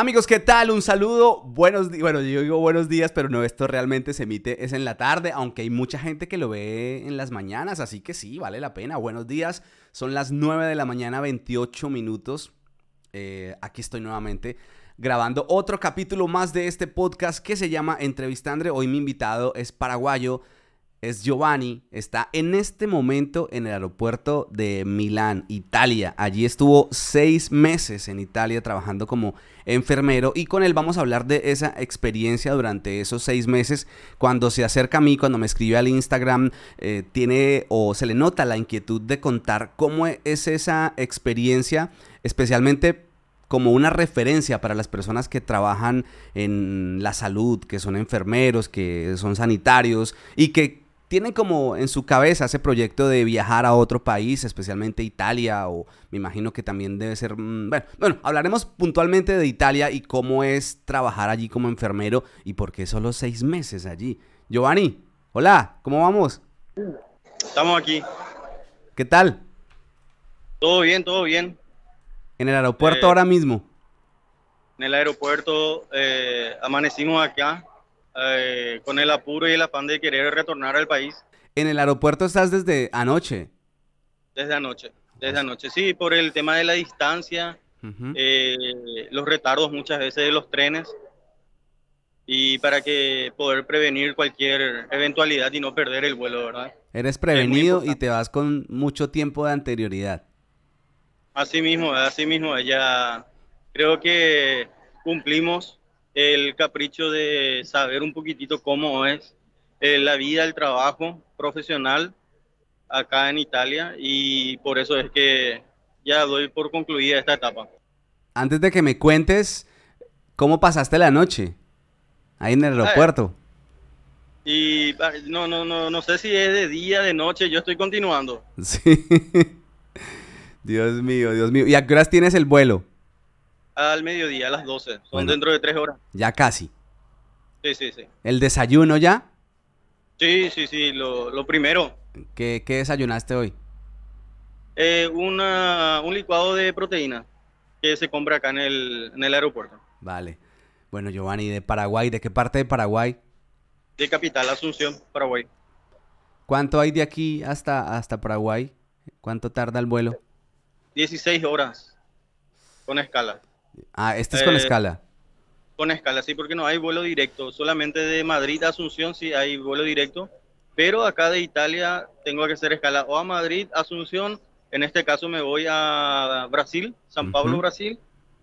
Amigos, ¿qué tal? Un saludo. Buenos días. Bueno, yo digo buenos días, pero no, esto realmente se emite, es en la tarde, aunque hay mucha gente que lo ve en las mañanas, así que sí, vale la pena. Buenos días. Son las 9 de la mañana, 28 minutos. Eh, aquí estoy nuevamente grabando otro capítulo más de este podcast que se llama Entrevistandre. Hoy mi invitado es paraguayo es Giovanni, está en este momento en el aeropuerto de Milán, Italia. Allí estuvo seis meses en Italia trabajando como enfermero y con él vamos a hablar de esa experiencia durante esos seis meses. Cuando se acerca a mí, cuando me escribe al Instagram, eh, tiene o se le nota la inquietud de contar cómo es esa experiencia, especialmente como una referencia para las personas que trabajan en la salud, que son enfermeros, que son sanitarios y que tienen como en su cabeza ese proyecto de viajar a otro país, especialmente Italia, o me imagino que también debe ser... Mm, bueno, bueno, hablaremos puntualmente de Italia y cómo es trabajar allí como enfermero y por qué solo seis meses allí. Giovanni, hola, ¿cómo vamos? Estamos aquí. ¿Qué tal? Todo bien, todo bien. ¿En el aeropuerto eh, ahora mismo? En el aeropuerto eh, amanecimos acá eh, con el apuro y el afán de querer retornar al país. ¿En el aeropuerto estás desde anoche? Desde anoche, desde anoche, sí, por el tema de la distancia, eh, los retardos muchas veces de los trenes y para que poder prevenir cualquier eventualidad y no perder el vuelo, ¿verdad? Eres prevenido y te vas con mucho tiempo de anterioridad. Así mismo, así mismo, ya creo que cumplimos el capricho de saber un poquitito cómo es eh, la vida, el trabajo profesional acá en Italia y por eso es que ya doy por concluida esta etapa. Antes de que me cuentes cómo pasaste la noche ahí en el aeropuerto. Y no, no, no, no sé si es de día, de noche, yo estoy continuando. Sí. Dios mío, Dios mío. ¿Y a qué horas tienes el vuelo? Al mediodía, a las 12. Son dentro de tres horas. Ya casi. Sí, sí, sí. ¿El desayuno ya? Sí, sí, sí, lo, primero. ¿Qué, desayunaste hoy? Eh, una, un licuado de proteína que se compra acá en el, en el aeropuerto. Vale. Bueno, Giovanni, de Paraguay, ¿de qué parte de Paraguay? De Capital, Asunción, Paraguay. ¿Cuánto hay de aquí hasta, hasta Paraguay? ¿Cuánto tarda el vuelo? 16 horas con escala. Ah, este es con eh, escala. Con escala, sí, porque no hay vuelo directo. Solamente de Madrid a Asunción sí hay vuelo directo. Pero acá de Italia tengo que hacer escala o a Madrid, Asunción. En este caso me voy a Brasil, San Pablo, Brasil.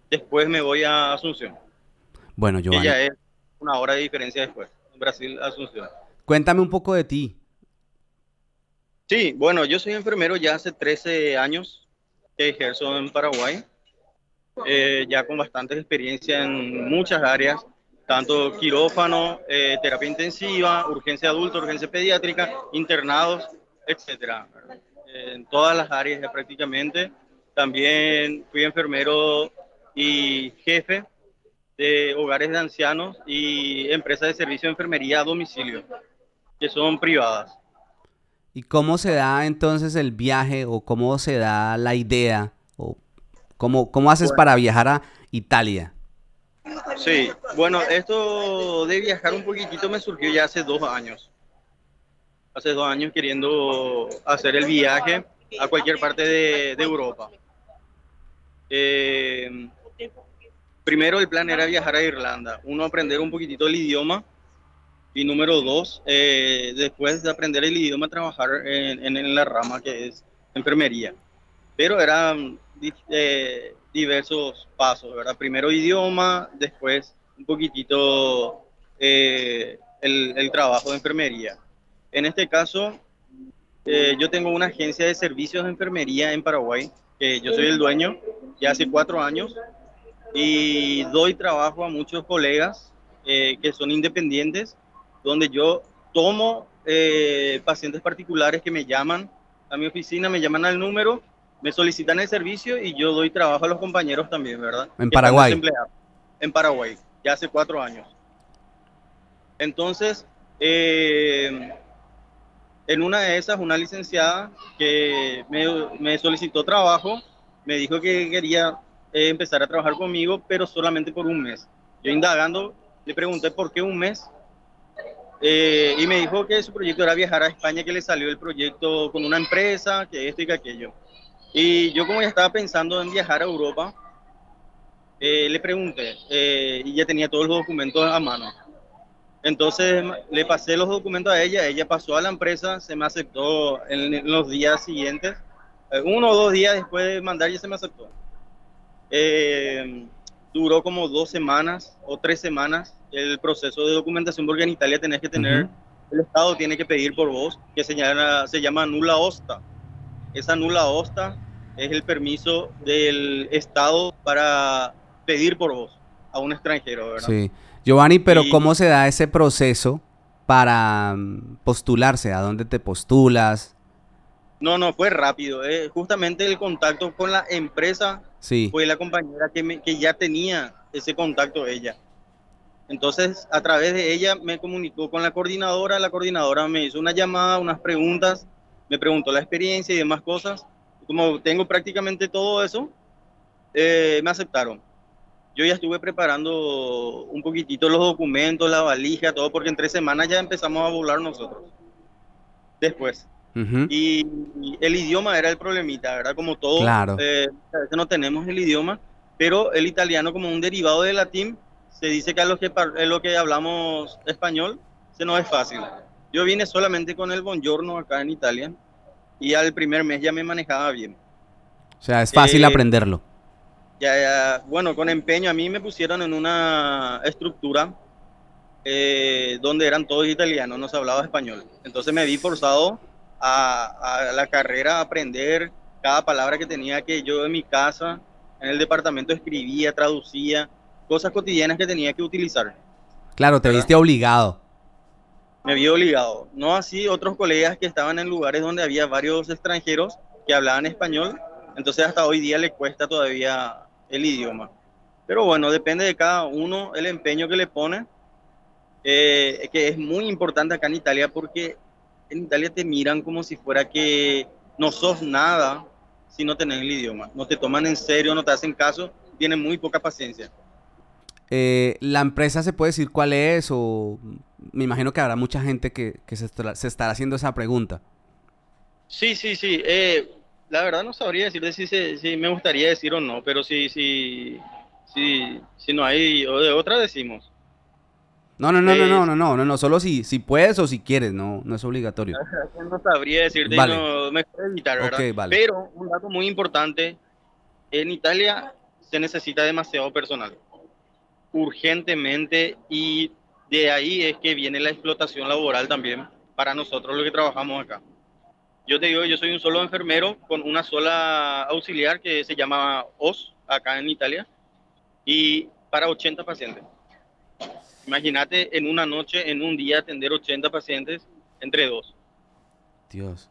Después me voy a Asunción. Bueno, yo. ya es una hora de diferencia después. Brasil, Asunción. Cuéntame un poco de ti. Sí, bueno, yo soy enfermero ya hace 13 años que ejerzo en Paraguay. Eh, ya con bastante experiencia en muchas áreas, tanto quirófano, eh, terapia intensiva, urgencia adulta, urgencia pediátrica, internados, etcétera. En todas las áreas prácticamente. También fui enfermero y jefe de hogares de ancianos y empresas de servicio de enfermería a domicilio, que son privadas. ¿Y cómo se da entonces el viaje o cómo se da la idea ¿Cómo, cómo haces para viajar a Italia? Sí, bueno, esto de viajar un poquitito me surgió ya hace dos años. Hace dos años queriendo hacer el viaje a cualquier parte de, Europa. Eh, primero el plan era viajar a Irlanda. Uno, aprender un poquitito el idioma. Y número dos, eh, después de aprender el idioma, trabajar en, en la rama que es enfermería. Pero era eh, diversos pasos, ¿verdad? Primero idioma, después un poquitito eh, el, trabajo de enfermería. En este caso, eh, yo tengo una agencia de servicios de enfermería en Paraguay, que yo soy el dueño, ya hace cuatro años, y doy trabajo a muchos colegas que son independientes, donde yo tomo pacientes particulares que me llaman a mi oficina, me llaman al número me solicitan el servicio y yo doy trabajo a los compañeros también, ¿verdad? En Paraguay. En Paraguay, ya hace cuatro años. Entonces, eh, en una de esas, una licenciada que me, solicitó trabajo, me dijo que quería eh, empezar a trabajar conmigo, pero solamente por un mes. Yo indagando, le pregunté por qué un mes. Eh, y me dijo que su proyecto era viajar a España, que le salió el proyecto con una empresa, que esto y que aquello. Y yo como ya estaba pensando en viajar a Europa, eh, le pregunté y ya tenía todos los documentos a mano. Entonces le pasé los documentos a ella, ella pasó a la empresa, se me aceptó en, los días siguientes, eh, uno o dos días después de mandar ya se me aceptó. Eh, duró como dos semanas o tres semanas el proceso de documentación porque en Italia tenés que tener, el Estado tiene que pedir por vos, que se llama, se llama nula osta. Esa nula osta es el permiso del Estado para pedir por vos a un extranjero, ¿verdad? Sí. Giovanni, pero ¿cómo se da ese proceso para mm, postularse? ¿A dónde te postulas? No, no, fue rápido. Eh. Justamente el contacto con la empresa sí. fue la compañera que, que ya tenía ese contacto ella. Entonces, a través de ella me comunicó con la coordinadora. La coordinadora me hizo una llamada, unas preguntas, me preguntó la experiencia y demás cosas. Como tengo prácticamente todo eso, eh, me aceptaron yo ya estuve preparando un poquitito los documentos, la valija, todo, porque en tres semanas ya empezamos a volar nosotros. Después. y, el idioma era el problemita, ¿verdad? Como todo, claro. Eh, a veces no tenemos el idioma, pero el italiano como un derivado del latín, se dice que a los que, lo que hablamos español, se nos es fácil. Yo vine solamente con el buongiorno acá en Italia y al primer mes ya me manejaba bien. O sea, es fácil eh, aprenderlo ya, bueno, con empeño a mí me pusieron en una estructura eh, donde eran todos italianos, no se hablaba español. Entonces me vi forzado a, la carrera a aprender cada palabra que tenía que yo en mi casa, en el departamento escribía, traducía, cosas cotidianas que tenía que utilizar. Claro, te viste obligado. Me vi obligado. No así otros colegas que estaban en lugares donde había varios extranjeros que hablaban español, entonces hasta hoy día le cuesta todavía el idioma. Pero bueno, depende de cada uno el empeño que le pone, eh, que es muy importante acá en Italia porque en Italia te miran como si fuera que no sos nada si no tenés el idioma. No te toman en serio, no te hacen caso, tienen muy poca paciencia. Eh, ¿La empresa se puede decir cuál es? O me imagino que habrá mucha gente que, que se, estará, haciendo esa pregunta. Sí, sí, sí. Eh, la verdad no sabría decirle si, se, si me gustaría decir o no, pero si, si, si, si no hay o de otra decimos. No, no, no, eh, no, no, eh, no, no, no, no, solo si, si puedes o si quieres, no, no es obligatorio. No sabría decirte, vale. no, mejor evitar, ¿verdad? Okay, vale. Pero un dato muy importante, en Italia se necesita demasiado personal, urgentemente, y de ahí es que viene la explotación laboral también para nosotros los que trabajamos acá. Yo te digo, yo soy un solo enfermero con una sola auxiliar que se llama OS acá en Italia y para 80 pacientes. Imagínate en una noche, en un día, atender 80 pacientes entre dos. Dios.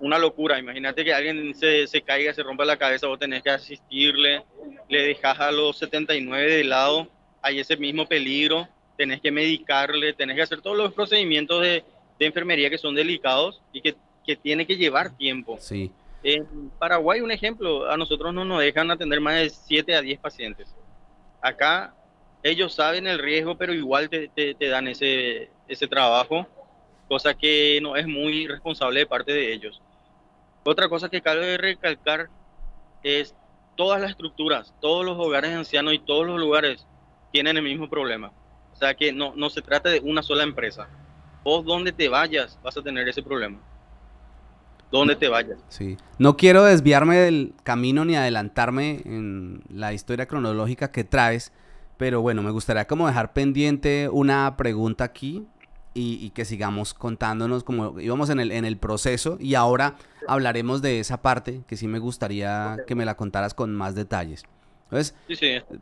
Una locura. Imagínate que alguien se, se caiga, se rompa la cabeza, vos tenés que asistirle, le dejas a los 79 de lado, hay ese mismo peligro, tenés que medicarle, tenés que hacer todos los procedimientos de, de enfermería que son delicados y que que tiene que llevar tiempo. Sí. En Paraguay, un ejemplo, a nosotros no nos dejan atender más de 7 a 10 pacientes. Acá ellos saben el riesgo, pero igual te, te, dan ese, ese trabajo, cosa que no es muy responsable de parte de ellos. Otra cosa que cabe recalcar es todas las estructuras, todos los hogares ancianos y todos los lugares tienen el mismo problema. O sea que no, no se trata de una sola empresa. Vos donde te vayas vas a tener ese problema donde te vayas. Sí. No quiero desviarme del camino ni adelantarme en la historia cronológica que traes, pero bueno, me gustaría como dejar pendiente una pregunta aquí y, que sigamos contándonos como íbamos en el, en el proceso y ahora hablaremos de esa parte que sí me gustaría que me la contaras con más detalles. Entonces,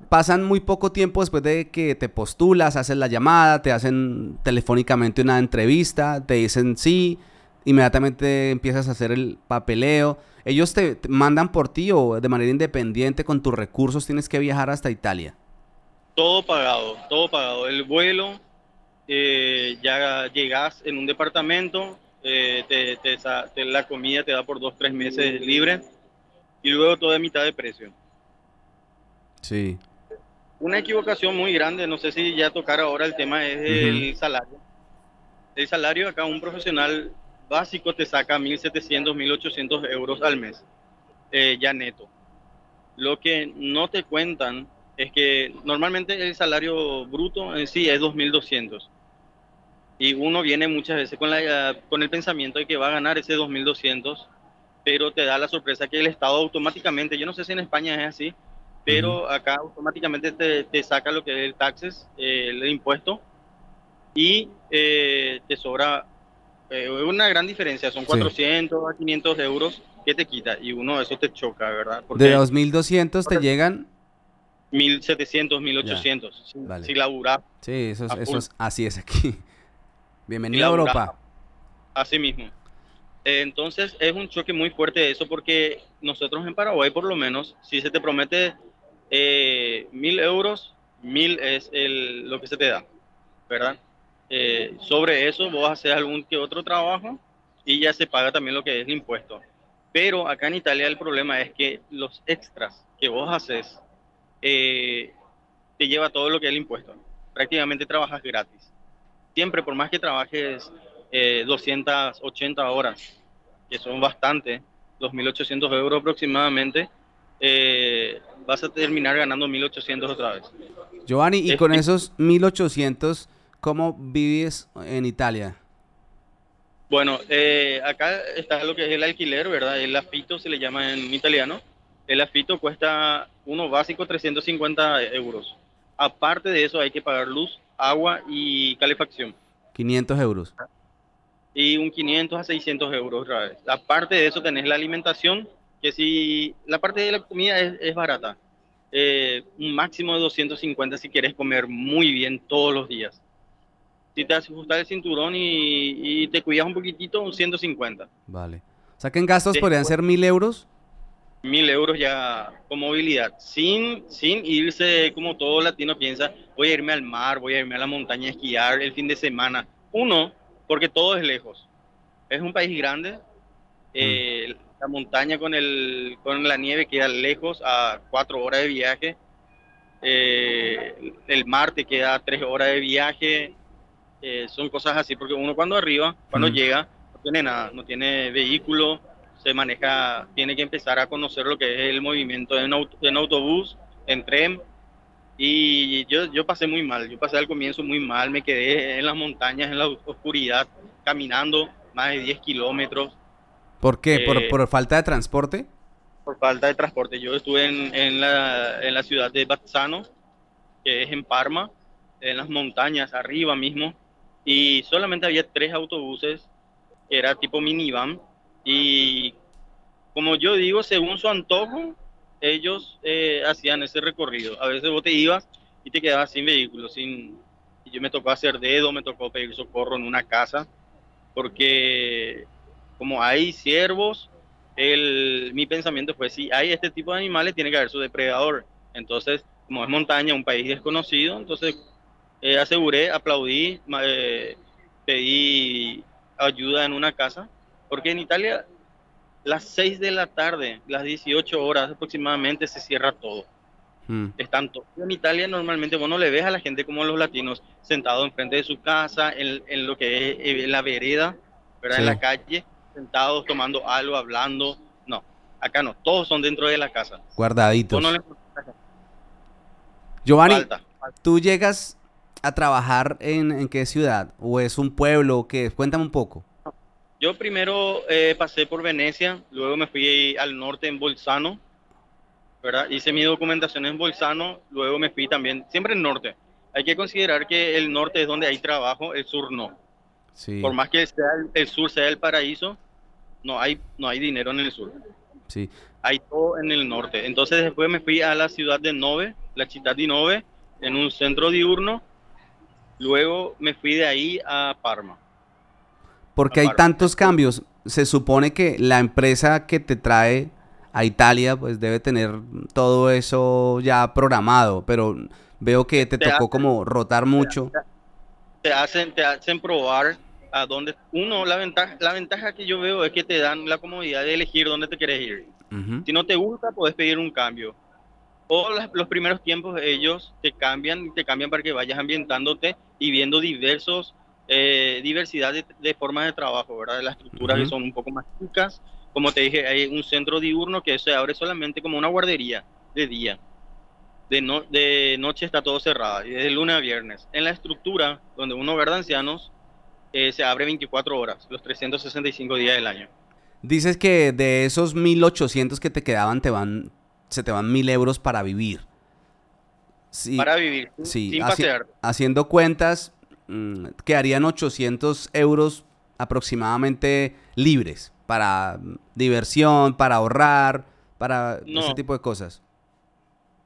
pasan muy poco tiempo después de que te postulas, haces la llamada, te hacen telefónicamente una entrevista, te dicen sí, inmediatamente empiezas a hacer el papeleo. ¿Ellos te, mandan por ti o de manera independiente con tus recursos tienes que viajar hasta Italia? Todo pagado, todo pagado. El vuelo, eh, ya llegas en un departamento, eh, te, la comida te da por dos, tres meses libre y luego todo de mitad de precio. Sí. Una equivocación muy grande, no sé si ya tocar ahora el tema es el salario. El salario acá un profesional básico te saca 1.700, 1.800 euros al mes, eh, ya neto. Lo que no te cuentan es que normalmente el salario bruto en sí es 2.200. Y uno viene muchas veces con, la, con el pensamiento de que va a ganar ese 2.200, pero te da la sorpresa que el Estado automáticamente, yo no sé si en España es así, pero acá automáticamente te, saca lo que es el taxes, eh, el impuesto, y eh, te sobra eh, una gran diferencia, son 400 a 500 euros que te quita, y uno eso te choca, ¿verdad? Porque, de 2.200 te llegan 1700, 1800, si, si laburás. Sí, eso, eso es, así es aquí. Bienvenido a Europa. Así mismo. Entonces es un choque muy fuerte eso porque nosotros en Paraguay por lo menos, si se te promete eh, mil euros, mil es el, lo que se te da, ¿verdad? Eh, sobre eso vos haces algún que otro trabajo y ya se paga también lo que es el impuesto. Pero acá en Italia el problema es que los extras que vos haces eh, te lleva todo lo que es el impuesto. Prácticamente trabajas gratis. Siempre, por más que trabajes 280 eh, horas, que son bastante, 2.800 euros aproximadamente, eh, vas a terminar ganando 1.800 otra vez. Giovanni, y con esos 1.800, ¿cómo vives en Italia? Bueno, acá está lo que es el alquiler, ¿verdad? El afito se le llama en italiano el afito cuesta uno básico 350 euros. Aparte de eso hay que pagar luz, agua y calefacción. 500 euros. Y un 500 a 600 euros otra vez. Aparte de eso tenés la alimentación, que si la parte de la comida es, barata. Eh, un máximo de 250 si quieres comer muy bien todos los días. Si te ajustas el cinturón y, te cuidas un poquitito, un 150. Vale. O sea que en gastos podrían ser 1000 euros mil euros ya con movilidad, sin, sin irse como todo latino piensa, voy a irme al mar, voy a irme a la montaña a esquiar el fin de semana. Uno, porque todo es lejos. Es un país grande, eh, la montaña con, el, con la nieve queda lejos, a cuatro horas de viaje. Eh, el mar te queda tres horas de viaje. Eh, son cosas así, porque uno cuando arriba, cuando llega, no tiene nada, no tiene vehículo, se maneja, tiene que empezar a conocer lo que es el movimiento en, en autobús, en tren. Y yo, yo pasé muy mal, yo pasé al comienzo muy mal, me quedé en las montañas, en la oscuridad, caminando más de 10 kilómetros. ¿Por qué? ¿Por, eh, ¿Por, falta de transporte? Por falta de transporte. Yo estuve en, en, la, en la ciudad de Bazzano, que es en Parma, en las montañas, arriba mismo, y solamente había tres autobuses, que era tipo minivan, y como yo digo, según su antojo, ellos eh, hacían ese recorrido. A veces vos te ibas y te quedabas sin vehículo, sin... Yo me tocó hacer dedo, me tocó pedir socorro en una casa, porque como hay ciervos, el, mi pensamiento fue, si hay este tipo de animales, tiene que haber su depredador. Entonces, como es montaña, un país desconocido, entonces eh, aseguré, aplaudí, eh, pedí ayuda en una casa porque en Italia las 6 de la tarde, las 18 horas aproximadamente se cierra todo. Hmm. Están todos. En Italia normalmente vos no le ves a la gente como los latinos sentados enfrente de su casa, en, lo que es en la vereda, ¿verdad? en la calle, sentados tomando algo, hablando. No, acá no, todos son dentro de la casa. Guardaditos. Giovanni, ¿tú llegas a trabajar en, en qué ciudad? ¿O es un pueblo? que Cuéntame un poco. Yo primero eh, pasé por Venecia, luego me fui al norte en Bolzano, ¿verdad? Hice mi documentación en Bolzano, luego me fui también, siempre en norte. Hay que considerar que el norte es donde hay trabajo, el sur no. Sí. Por más que el, sur sea el paraíso, no hay, no hay dinero en el sur. Sí. Hay todo en el norte. Entonces después me fui a la ciudad de Nove, la ciudad de Nove, en un centro diurno. Luego me fui de ahí a Parma. Porque hay tantos cambios. Se supone que la empresa que te trae a Italia, pues debe tener todo eso ya programado, pero veo que te, tocó como rotar mucho. Te, hacen, te hacen probar a dónde. Uno, la ventaja, la ventaja que yo veo es que te dan la comodidad de elegir dónde te quieres ir. Si no te gusta, puedes pedir un cambio. O los primeros tiempos ellos te cambian, te cambian para que vayas ambientándote y viendo diversos, eh, diversidad de, formas de trabajo, ¿verdad? Las estructuras que son un poco más chicas. Como te dije, hay un centro diurno que se abre solamente como una guardería de día. De, no, de noche está todo cerrado, y de lunes a viernes. En la estructura, donde uno de ancianos, eh, se abre 24 horas, los 365 días del año. Dices que de esos 1800 que te quedaban, te van, se te van 1000 euros para vivir. para vivir, sí, sin pasear. Haciendo cuentas, mm, quedarían 800 euros aproximadamente libres para diversión, para ahorrar, para ese tipo de cosas.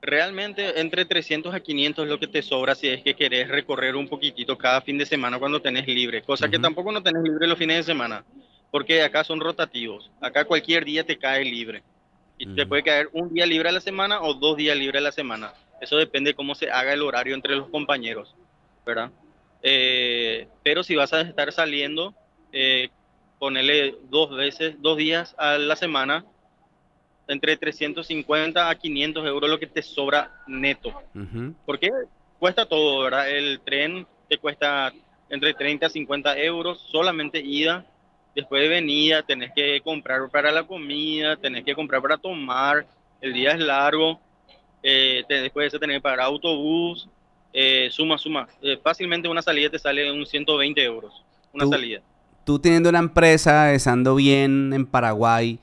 Realmente entre 300 a 500 es lo que te sobra si es que querés recorrer un poquitito cada fin de semana cuando tenés libre, cosa que tampoco no tenés libre los fines de semana, porque acá son rotativos, acá cualquier día te cae libre. Y te puede caer un día libre a la semana o dos días libre a la semana. Eso depende de cómo se haga el horario entre los compañeros, ¿verdad? Eh, pero si vas a estar saliendo, eh, ponele dos veces, dos días a la semana, entre 350 a 500 euros lo que te sobra neto. Porque cuesta todo, ¿verdad? El tren te cuesta entre 30 a 50 euros solamente ida. Después de venida tenés que comprar para la comida, tenés que comprar para tomar, el día es largo, eh, después de eso tenés que pagar autobús, eh, suma, suma. Eh, fácilmente una salida te sale un 120 euros, una salida. Tú teniendo una empresa, estando bien en Paraguay,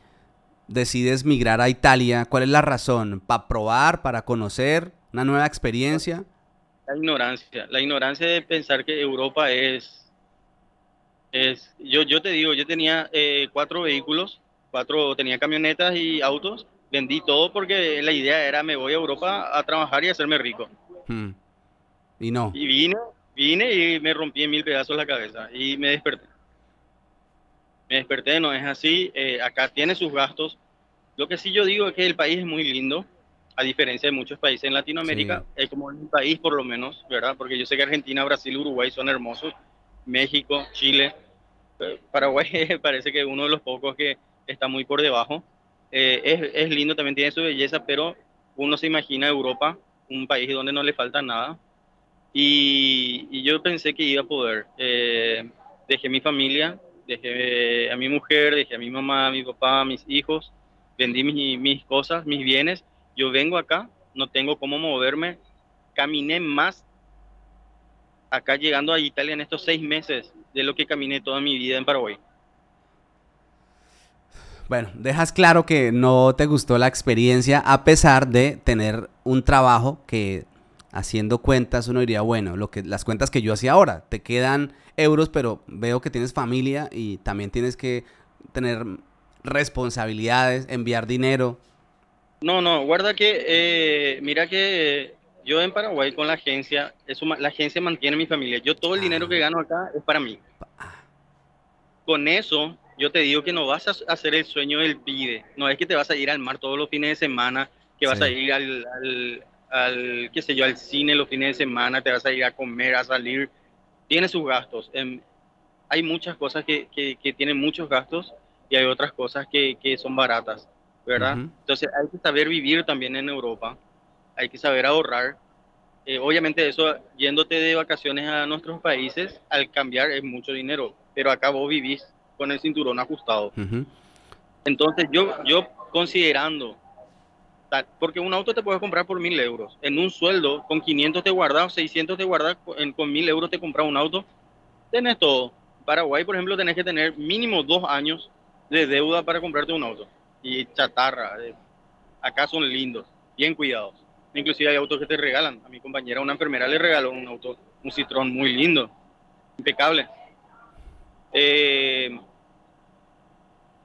decides migrar a Italia? ¿Cuál es la razón? ¿Para probar, para conocer una nueva experiencia? La ignorancia, la ignorancia de pensar que Europa es, es yo, yo te digo, yo tenía eh, cuatro vehículos, cuatro, tenía camionetas y autos, vendí todo porque la idea era me voy a Europa a trabajar y hacerme rico. Hmm. Y no. Y vine, vine y me rompí en mil pedazos la cabeza y me desperté me desperté, no es así, eh, acá tiene sus gastos. Lo que sí yo digo es que el país es muy lindo, a diferencia de muchos países en Latinoamérica, es como un país por lo menos, ¿verdad? Porque yo sé que Argentina, Brasil, Uruguay son hermosos, México, Chile, eh, Paraguay parece que uno de los pocos que está muy por debajo. Eh, es, es, lindo, también tiene su belleza, pero uno se imagina Europa, un país donde no le falta nada. Y, y yo pensé que iba a poder. dejé mi familia, dejé a mi mujer, dejé a mi mamá, a mi papá, a mis hijos, vendí mis, mis cosas, mis bienes. Yo vengo acá, no tengo cómo moverme. Caminé más acá llegando a Italia en estos seis meses de lo que caminé toda mi vida en Paraguay. Bueno, dejas claro que no te gustó la experiencia a pesar de tener un trabajo que haciendo cuentas uno diría, bueno, lo que las cuentas que yo hacía ahora, te quedan euros, pero veo que tienes familia y también tienes que tener responsabilidades, enviar dinero. No, no, guarda que, eh, mira que yo en Paraguay con la agencia, eso, la agencia mantiene a mi familia. Yo todo el dinero que ah. gano acá es para mí. Con eso, yo te digo que no vas a hacer el sueño del pide. No es que te vas a ir al mar todos los fines de semana, que vas a ir al, al, al, qué sé yo, al cine los fines de semana, te vas a ir a comer, a salir tiene sus gastos. Em, hay muchas cosas que, que, tienen muchos gastos y hay otras cosas que, que son baratas, ¿verdad? Entonces hay que saber vivir también en Europa, hay que saber ahorrar. Eh, obviamente eso, yéndote de vacaciones a nuestros países, al cambiar es mucho dinero, pero acá vos vivís con el cinturón ajustado. Entonces yo, yo considerando porque un auto te puedes comprar por mil euros. En un sueldo, con 500 te guardas, 600 te guardas, con mil euros te compras un auto. Tenés todo. Paraguay, por ejemplo, tenés que tener mínimo dos años de deuda para comprarte un auto. Y chatarra. Eh, acá son lindos, bien cuidados. Inclusive hay autos que te regalan. A mi compañera, una enfermera, le regaló un auto, un Citroën muy lindo, impecable. Eh,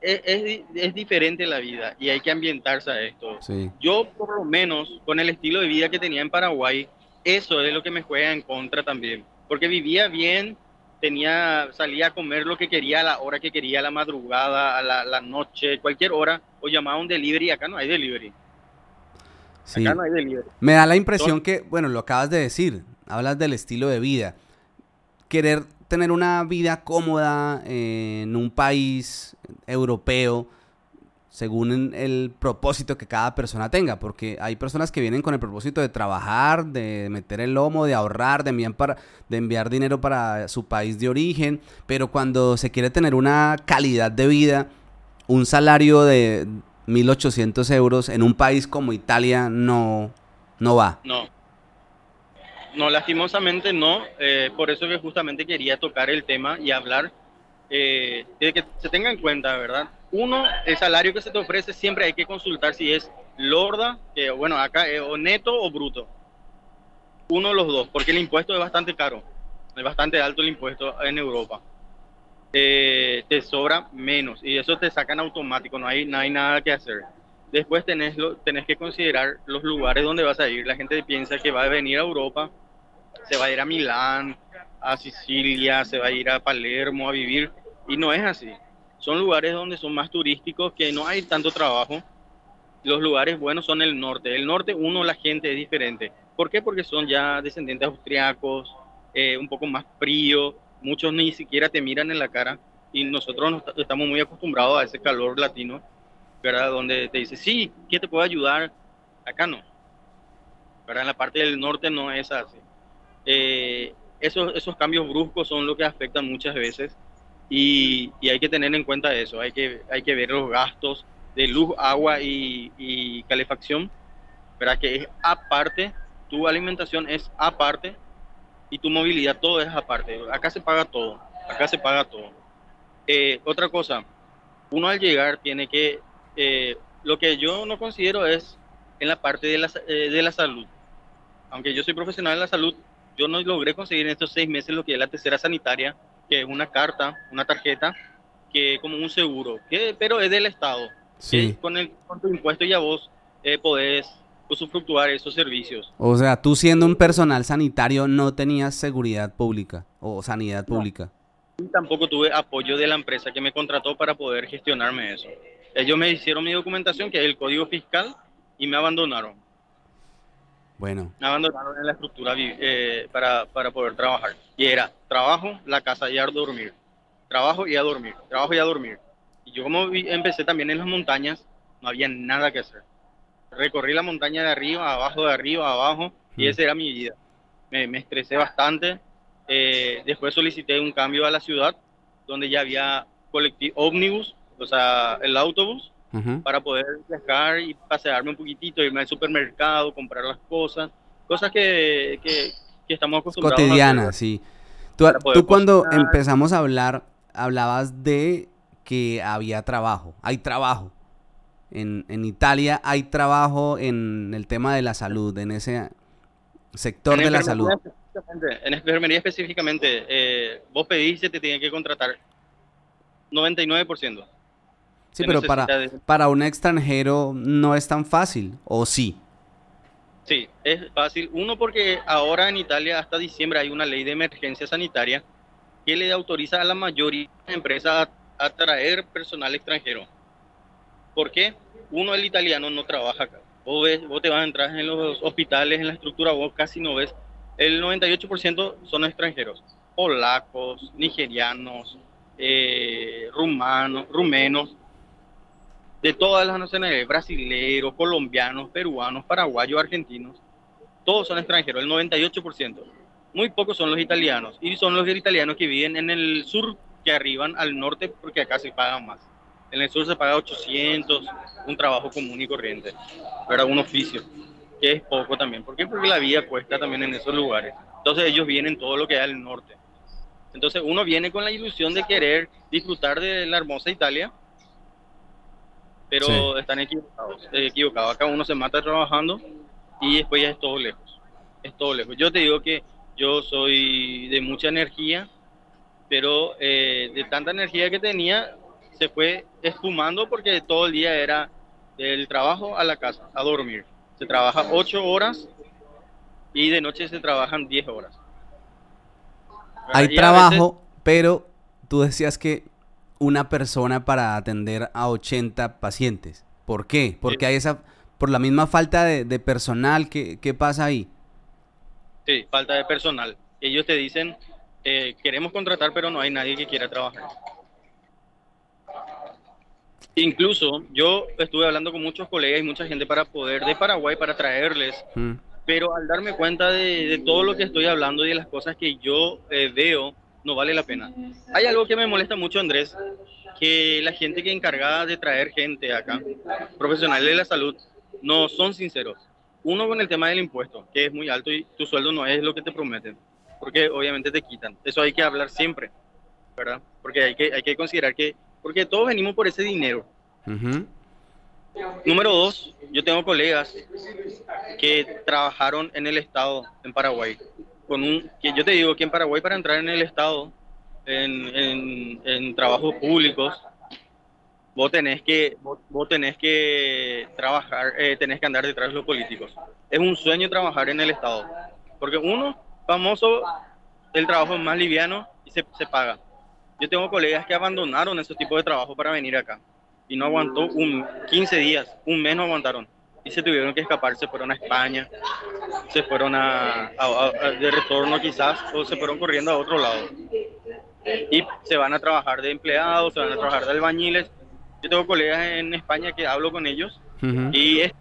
es, es, diferente la vida y hay que ambientarse a esto. Yo, por lo menos, con el estilo de vida que tenía en Paraguay, eso es lo que me juega en contra también. Porque vivía bien, tenía, salía a comer lo que quería a la hora que quería, a la madrugada, a la, noche, cualquier hora, o llamaba un delivery. Acá no hay delivery. Acá no hay delivery. Me da la impresión que, bueno, lo acabas de decir, hablas del estilo de vida. Querer tener una vida cómoda en un país europeo según el propósito que cada persona tenga, porque hay personas que vienen con el propósito de trabajar, de meter el lomo, de ahorrar, de enviar, para, de enviar dinero para su país de origen, pero cuando se quiere tener una calidad de vida, un salario de 1.800 euros en un país como Italia no, no va. No. No, lastimosamente no. Eh, por eso que justamente quería tocar el tema y hablar eh, de que se tenga en cuenta, ¿verdad? Uno, el salario que se te ofrece siempre hay que consultar si es lorda, que bueno, acá es o neto o bruto. Uno de los dos, porque el impuesto es bastante caro. Es bastante alto el impuesto en Europa. Eh, te sobra menos y eso te sacan automático, no hay, no hay nada que hacer. Después tenés, lo, tenés que considerar los lugares donde vas a ir. La gente piensa que va a venir a Europa, se va a ir a Milán, a Sicilia, se va a ir a Palermo a vivir y no es así son lugares donde son más turísticos, que no hay tanto trabajo. Los lugares buenos son el norte. El norte, uno, la gente es diferente. ¿Por qué? Porque son ya descendientes austriacos, eh, un poco más frío, muchos ni siquiera te miran en la cara y nosotros estamos muy acostumbrados a ese calor latino, ¿verdad? Donde te dice, sí, ¿qué te puedo ayudar? Acá no. ¿verdad? En la parte del norte no es así. Eh, esos, esos cambios bruscos son lo que afectan muchas veces y, hay que tener en cuenta eso, hay que, hay que ver los gastos de luz, agua y, calefacción, ¿verdad? Que es aparte, tu alimentación es aparte y tu movilidad todo es aparte. Acá se paga todo, acá se paga todo. Eh, otra cosa, uno al llegar tiene que, eh, lo que yo no considero es en la parte de la, eh, de la salud. Aunque yo soy profesional de la salud, yo no logré conseguir en estos seis meses lo que es la tercera sanitaria que es una carta, una tarjeta, que como un seguro, que, pero es del Estado. Sí. Con, el, con tu impuesto ya vos eh, podés usufructuar esos servicios. O sea, tú siendo un personal sanitario no tenías seguridad pública o sanidad pública. Y tampoco tuve apoyo de la empresa que me contrató para poder gestionarme eso. Ellos me hicieron mi documentación, que es el código fiscal, y me abandonaron. Bueno. Me abandonaron en la estructura eh, para, para, poder trabajar. Y era trabajo, la casa y a dormir. Trabajo y a dormir. Trabajo y a dormir. Y yo como empecé también en las montañas, no había nada que hacer. Recorrí la montaña de arriba, abajo, de arriba, abajo, y esa era mi vida. Me, me estresé bastante. Eh, después solicité un cambio a la ciudad, donde ya había colectivo ómnibus, o sea, el autobús, para poder viajar y pasearme un poquitito, irme al supermercado, comprar las cosas, cosas que, que, estamos acostumbrados Cotidianas, a sí. Tú, tú cuando empezamos a hablar, hablabas de que había trabajo, hay trabajo. En, en, Italia hay trabajo en el tema de la salud, en ese sector de la salud. En enfermería específicamente, eh, vos pedís te tienen que contratar 99%. Sí, pero para, para un extranjero no es tan fácil, ¿o sí? Sí, es fácil. Uno, porque ahora en Italia hasta diciembre hay una ley de emergencia sanitaria que le autoriza a la mayoría de empresas a, traer personal extranjero. ¿Por qué? Uno, el italiano no trabaja acá. Vos, ves, vos te vas a entrar en los hospitales, en la estructura, vos casi no ves. El 98% son extranjeros. Polacos, nigerianos, eh, rumanos, rumenos de todas las nacionalidades, brasileños, colombianos, peruanos, paraguayos, argentinos, todos son extranjeros, el 98%. Muy pocos son los italianos y son los italianos que viven en el sur que arriban al norte porque acá se pagan más. En el sur se paga 800, un trabajo común y corriente, pero un oficio, que es poco también. ¿Por qué? Porque la vida cuesta también en esos lugares. Entonces ellos vienen todo lo que hay al norte. Entonces uno viene con la ilusión de querer disfrutar de la hermosa Italia, pero están equivocados, equivocados. Acá uno se mata trabajando y después ya es todo lejos, es todo lejos. Yo te digo que yo soy de mucha energía, pero eh, de tanta energía que tenía, se fue espumando porque todo el día era del trabajo a la casa, a dormir. Se trabaja ocho horas y de noche se trabajan diez horas. Hay trabajo, pero tú decías que una persona para atender a 80 pacientes. ¿Por qué? Porque hay esa, por la misma falta de, personal, ¿qué, ¿qué, pasa ahí? Sí, falta de personal. Ellos te dicen, eh, queremos contratar, pero no hay nadie que quiera trabajar. Incluso yo estuve hablando con muchos colegas y mucha gente para poder de Paraguay para traerles, mm. pero al darme cuenta de, todo lo que estoy hablando y de las cosas que yo eh, veo, no vale la pena. Hay algo que me molesta mucho, Andrés, que la gente que encargada de traer gente acá, profesionales de la salud, no son sinceros. Uno con el tema del impuesto, que es muy alto y tu sueldo no es lo que te prometen, porque obviamente te quitan. Eso hay que hablar siempre, ¿verdad? Porque hay que, hay que considerar que, porque todos venimos por ese dinero. Número dos, yo tengo colegas que trabajaron en el Estado, en Paraguay, con un, yo te digo que en Paraguay para entrar en el Estado, en, en, trabajos públicos, vos tenés que, vos, tenés que trabajar, eh, tenés que andar detrás de los políticos. Es un sueño trabajar en el Estado, porque uno, famoso, el trabajo es más liviano y se, se paga. Yo tengo colegas que abandonaron ese tipo de trabajo para venir acá y no aguantó un 15 días, un mes no aguantaron y se tuvieron que escapar, se fueron a España, se fueron a, de retorno quizás, o se fueron corriendo a otro lado. Y se van a trabajar de empleados, se van a trabajar de albañiles. Yo tengo colegas en España que hablo con ellos y es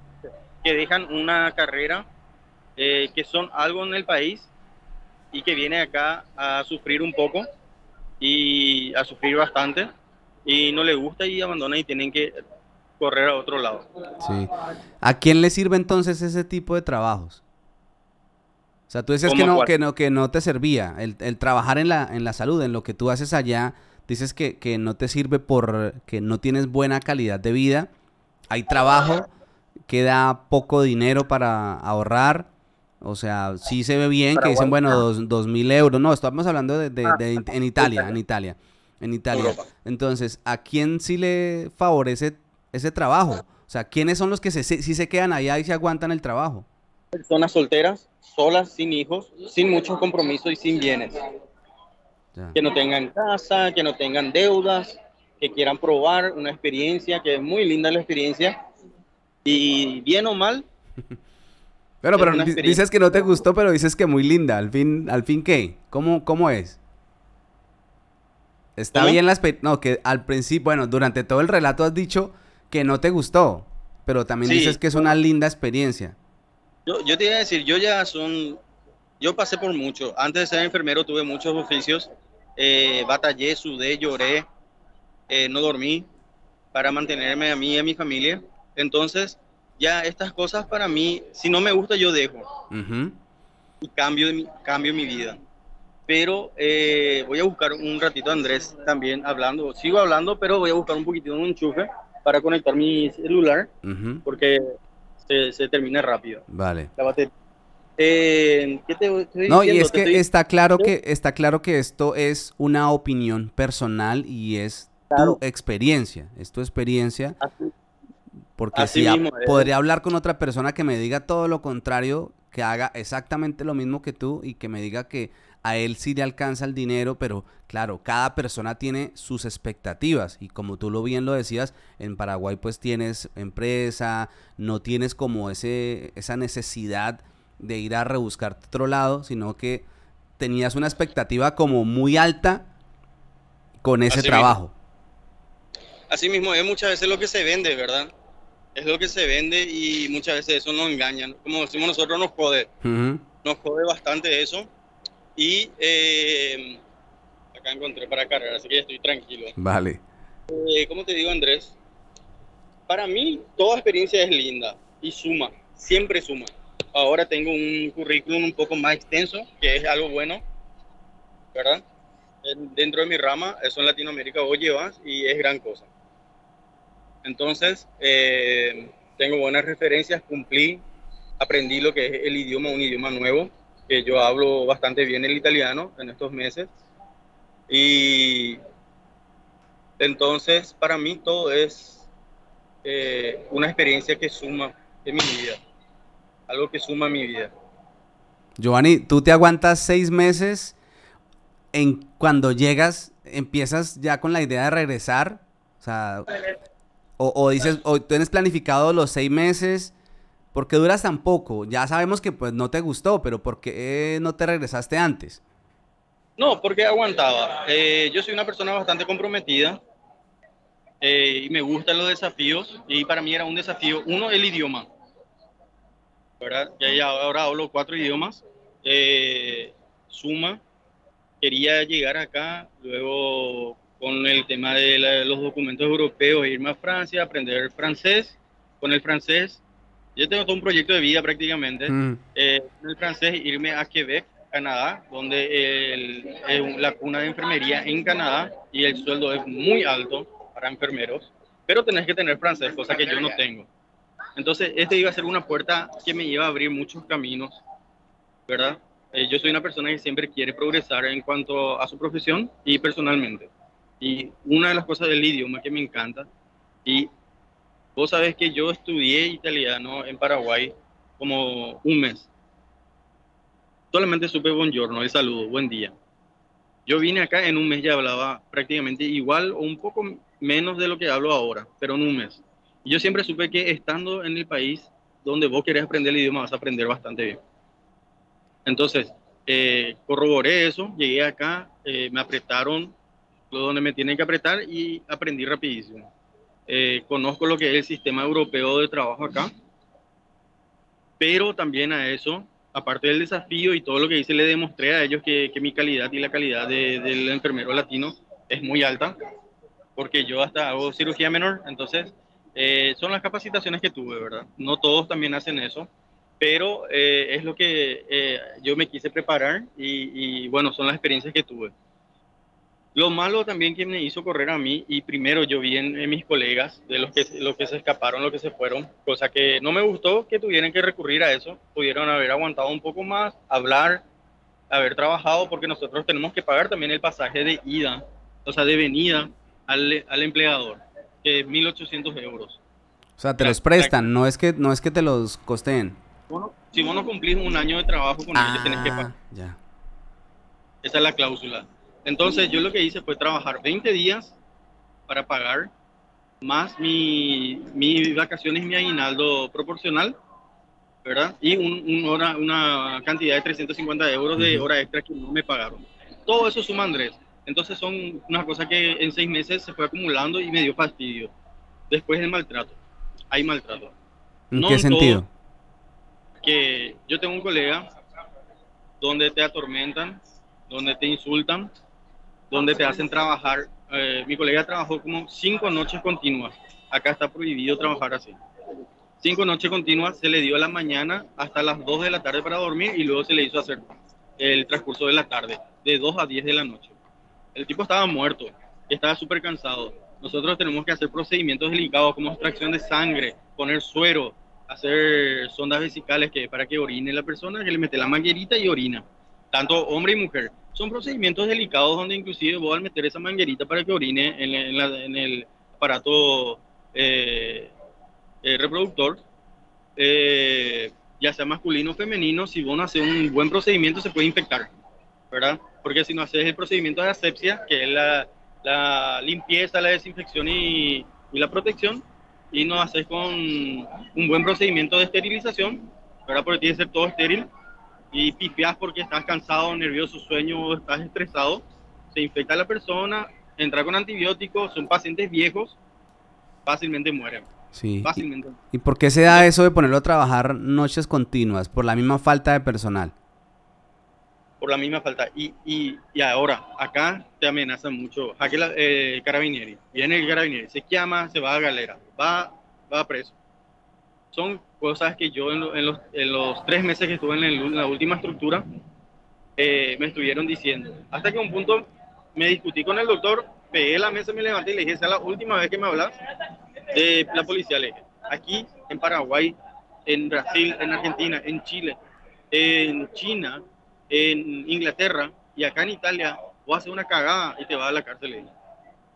que dejan una carrera eh, que son algo en el país y que viene acá a sufrir un poco y a sufrir bastante y no le gusta y abandona y tienen que correr a otro lado. Sí. ¿A quién le sirve entonces ese tipo de trabajos? O sea, tú dices que no, que no, que no te servía el, trabajar en la, en la salud, en lo que tú haces allá, dices que, que no te sirve por que no tienes buena calidad de vida, hay trabajo, queda poco dinero para ahorrar, o sea, sí se ve bien, que dicen, bueno, dos, mil euros, no, estamos hablando de, de, en Italia, en Italia, en Italia. Entonces, ¿a quién sí le favorece ese trabajo? O sea, ¿quiénes son los que se, sí se quedan allá y se aguantan el trabajo? Personas solteras, solas, sin hijos, sin muchos compromisos y sin bienes. Que no tengan casa, que no tengan deudas, que quieran probar una experiencia, que es muy linda la experiencia. Y bien o mal. pero, pero dices que no te gustó, pero dices que muy linda. ¿Al fin, al fin qué? ¿Cómo, cómo es? Está bien la No, que al principio, bueno, durante todo el relato has dicho que no te gustó, pero también dices que es una linda experiencia. Yo, yo te iba a decir, yo ya son, yo pasé por mucho. Antes de ser enfermero tuve muchos oficios, eh, batallé, sudé, lloré, eh, no dormí para mantenerme a mí y a mi familia. Entonces, ya estas cosas para mí, si no me gusta, yo dejo. Y cambio, cambio mi vida. Pero eh, voy a buscar un ratito a Andrés también hablando. Sigo hablando, pero voy a buscar un poquitito un enchufe para conectar mi celular, porque se, termina rápido. Vale. La batería. Eh, ¿qué te, no, y es que está claro que está claro que esto es una opinión personal y es tu experiencia, es tu experiencia. porque si podría hablar con otra persona que me diga todo lo contrario, que haga exactamente lo mismo que tú y que me diga que a él sí le alcanza el dinero, pero claro, cada persona tiene sus expectativas y como tú lo bien lo decías, en Paraguay pues tienes empresa, no tienes como ese, esa necesidad de ir a rebuscar otro lado, sino que tenías una expectativa como muy alta con ese trabajo. Así mismo es muchas veces lo que se vende, ¿verdad? Es lo que se vende y muchas veces eso nos engaña. Como decimos nosotros, nos jode. Nos jode bastante eso y eh, acá encontré para cargar, así que ya estoy tranquilo. Vale. Eh, como te digo, Andrés, para mí toda experiencia es linda y suma, siempre suma. Ahora tengo un currículum un poco más extenso, que es algo bueno, ¿verdad? Dentro de mi rama, eso en Latinoamérica vos llevas y es gran cosa. Entonces, eh, tengo buenas referencias, cumplí, aprendí lo que es el idioma, un idioma nuevo, que yo hablo bastante bien el italiano en estos meses. Y entonces para mí todo es eh, una experiencia que suma en mi vida, algo que suma mi vida. Giovanni, tú te aguantas seis meses en cuando llegas, empiezas ya con la idea de regresar, o sea, o, o dices, o tienes planificado los seis meses ¿Por qué duras tan poco? Ya sabemos que pues no te gustó, pero ¿por qué no te regresaste antes? No, porque aguantaba. Eh, yo soy una persona bastante comprometida eh, y me gustan los desafíos y para mí era un desafío, uno, el idioma, ¿verdad? Ya, ahora hablo cuatro idiomas, eh, suma, quería llegar acá, luego con el tema de los documentos europeos, irme a Francia, aprender francés, con el francés, yo tengo todo un proyecto de vida prácticamente, mm. eh, con el francés irme a Quebec, Canadá, donde es la cuna de enfermería en Canadá y el sueldo es muy alto para enfermeros, pero tenés que tener francés, cosa que yo no tengo. Entonces, este iba a ser una puerta que me iba a abrir muchos caminos, ¿verdad? Eh, yo soy una persona que siempre quiere progresar en cuanto a su profesión y personalmente. Y una de las cosas del idioma que me encanta, y vos sabés que yo estudié italiano en Paraguay como un mes. Solamente supe buongiorno, el saludo, buen día. Yo vine acá en un mes ya hablaba prácticamente igual o un poco menos de lo que hablo ahora, pero en un mes. Y yo siempre supe que estando en el país donde vos querés aprender el idioma vas a aprender bastante bien. Entonces, eh, corroboré eso, llegué acá, eh, me apretaron lo donde me tienen que apretar y aprendí rapidísimo. Eh, conozco lo que es el sistema europeo de trabajo acá, pero también a eso, aparte del desafío y todo lo que hice, le demostré a ellos que, mi calidad y la calidad del enfermero latino es muy alta, porque yo hasta hago cirugía menor, entonces son las capacitaciones que tuve, ¿verdad? No todos también hacen eso pero eh, es lo que eh, yo me quise preparar y, bueno, son las experiencias que tuve. Lo malo también que me hizo correr a mí, y primero yo vi en, mis colegas, de los que, los que se escaparon, los que se fueron, cosa que no me gustó que tuvieran que recurrir a eso, pudieron haber aguantado un poco más, hablar, haber trabajado, porque nosotros tenemos que pagar también el pasaje de ida, o sea, de venida al, al empleador, que es 1.800 euros. O sea, te los prestan, no es que, no es que te los costeen si vos no cumplís un año de trabajo con ellos, tenés que pagar. Ya. Esa es la cláusula. Entonces, yo lo que hice fue trabajar 20 días para pagar, más mi, mi vacaciones y mi aguinaldo proporcional, ¿verdad? Y un, hora, una cantidad de 350 euros de hora extra que no me pagaron. Todo eso suma Andrés. Entonces son unas cosas que en seis meses se fue acumulando y me dio fastidio. Después el maltrato. Hay maltrato. ¿En qué sentido? que yo tengo un colega donde te atormentan, donde te insultan, donde te hacen trabajar. Eh, mi colega trabajó como cinco noches continuas. Acá está prohibido trabajar así. Cinco noches continuas se le dio a la mañana hasta las 2 de la tarde para dormir y luego se le hizo hacer el transcurso de la tarde, de 2 a 10 de la noche. El tipo estaba muerto, estaba súper cansado. Nosotros tenemos que hacer procedimientos delicados como extracción de sangre, poner suero, hacer sondas vesicales que para que orine la persona, que le mete la manguerita y orina, tanto hombre y mujer. Son procedimientos delicados donde inclusive vos al meter esa manguerita para que orine en, el aparato eh, eh, reproductor, eh, ya sea masculino o femenino, si vos no haces un buen procedimiento se puede infectar, ¿verdad? Porque si no haces el procedimiento de asepsia, que es la, limpieza, la desinfección y, y la protección, y no haces con un buen procedimiento de esterilización, ¿verdad? Porque tiene que ser todo estéril y pifias porque estás cansado, nervioso, sueño estás estresado, se infecta la persona, entra con antibióticos, son pacientes viejos, fácilmente mueren. Sí. Fácilmente. ¿Y por qué se da eso de ponerlo a trabajar noches continuas? Por la misma falta de personal. Por la misma falta. Y, y, y ahora, acá te amenazan mucho. Aquí la, eh, carabinieri. Viene el carabinieri, se llama, se va a galera va, va preso. Son cosas que yo en, los, en los, tres meses que estuve en, la última estructura eh, me estuvieron diciendo. Hasta que un punto me discutí con el doctor, pegué la mesa, me levanté y le dije, esa es la última vez que me hablas de la policía. Le dije, aquí en Paraguay, en Brasil, en Argentina, en Chile, en China, en Inglaterra y acá en Italia, vos haces una cagada y te vas a la cárcel.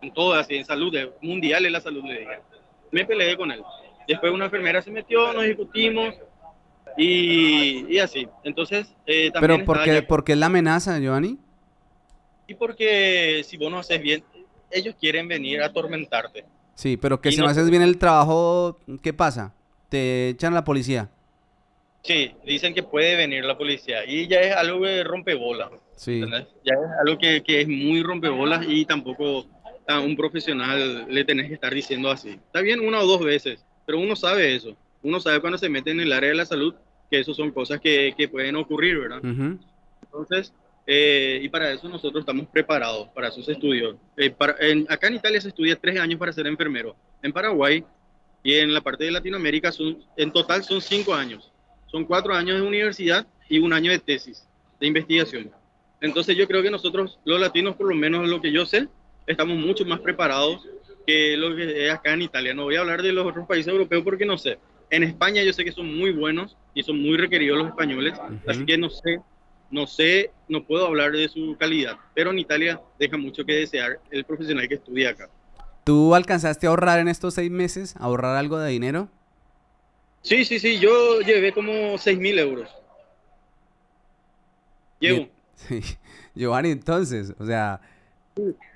En todo, así, en salud, mundial es la salud, le dije me peleé con él. Después una enfermera se metió, nos discutimos y, y así. Entonces, eh, también... ¿Pero por qué, por qué la amenaza, Giovanni? Y porque si vos no haces bien, ellos quieren venir a atormentarte. Sí, pero que si no, haces bien el trabajo, ¿qué pasa? ¿Te echan a la policía? Sí, dicen que puede venir la policía y ya es algo que rompebolas. Sí. Ya es algo que, que, es muy rompebolas y tampoco a un profesional le tenés que estar diciendo así. Está bien una o dos veces, pero uno sabe eso. Uno sabe cuando se mete en el área de la salud que eso son cosas que, que pueden ocurrir, ¿verdad? Entonces, eh, y para eso nosotros estamos preparados, para esos estudios. Eh, acá en Italia se estudia tres años para ser enfermero. En Paraguay y en la parte de Latinoamérica son, en total son cinco años. Son cuatro años de universidad y un año de tesis, de investigación. Entonces yo creo que nosotros, los latinos, por lo menos lo que yo sé, estamos mucho más preparados que lo que es acá en Italia. No voy a hablar de los otros países europeos porque no sé. En España yo sé que son muy buenos y son muy requeridos los españoles, así que no sé no sé, no puedo hablar de su calidad, pero en Italia deja mucho que desear el profesional que estudia acá. ¿Tú alcanzaste a ahorrar en estos seis meses? ¿Ahorrar algo de dinero? Sí, sí, sí, yo llevé como seis mil euros. Llevo. Sí. Giovanni, entonces, o sea...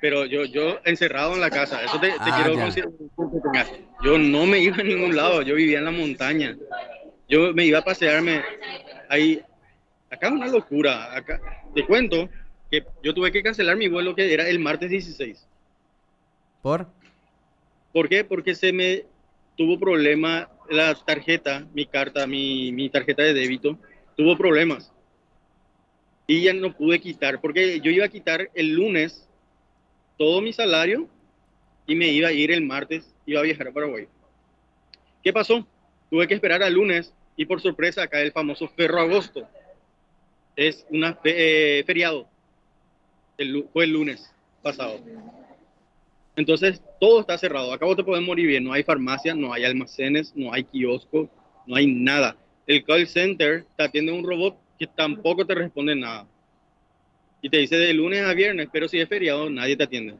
Pero yo, yo encerrado en la casa, eso te, ah, quiero decir. Yo no me iba a ningún lado, yo vivía en la montaña. Yo me iba a pasearme ahí Acá es una locura. Acá te cuento que yo tuve que cancelar mi vuelo que era el martes 16. ¿Por? ¿Por qué? Porque se me tuvo problema la tarjeta, mi carta, mi, mi tarjeta de débito, tuvo problemas. Y ya no pude quitar, porque yo iba a quitar el lunes todo mi salario y me iba a ir el martes, iba a viajar a Paraguay. ¿Qué pasó? Tuve que esperar al lunes y por sorpresa acá el famoso Ferro Agosto es un eh, feriado. fue el lunes pasado. Entonces, todo está cerrado. Acabo te pueden morir bien. No hay farmacia, no hay almacenes, no hay kiosco, no hay nada. El call center te atiende un robot que tampoco te responde nada. Y te dice de lunes a viernes, pero si es feriado, nadie te atiende.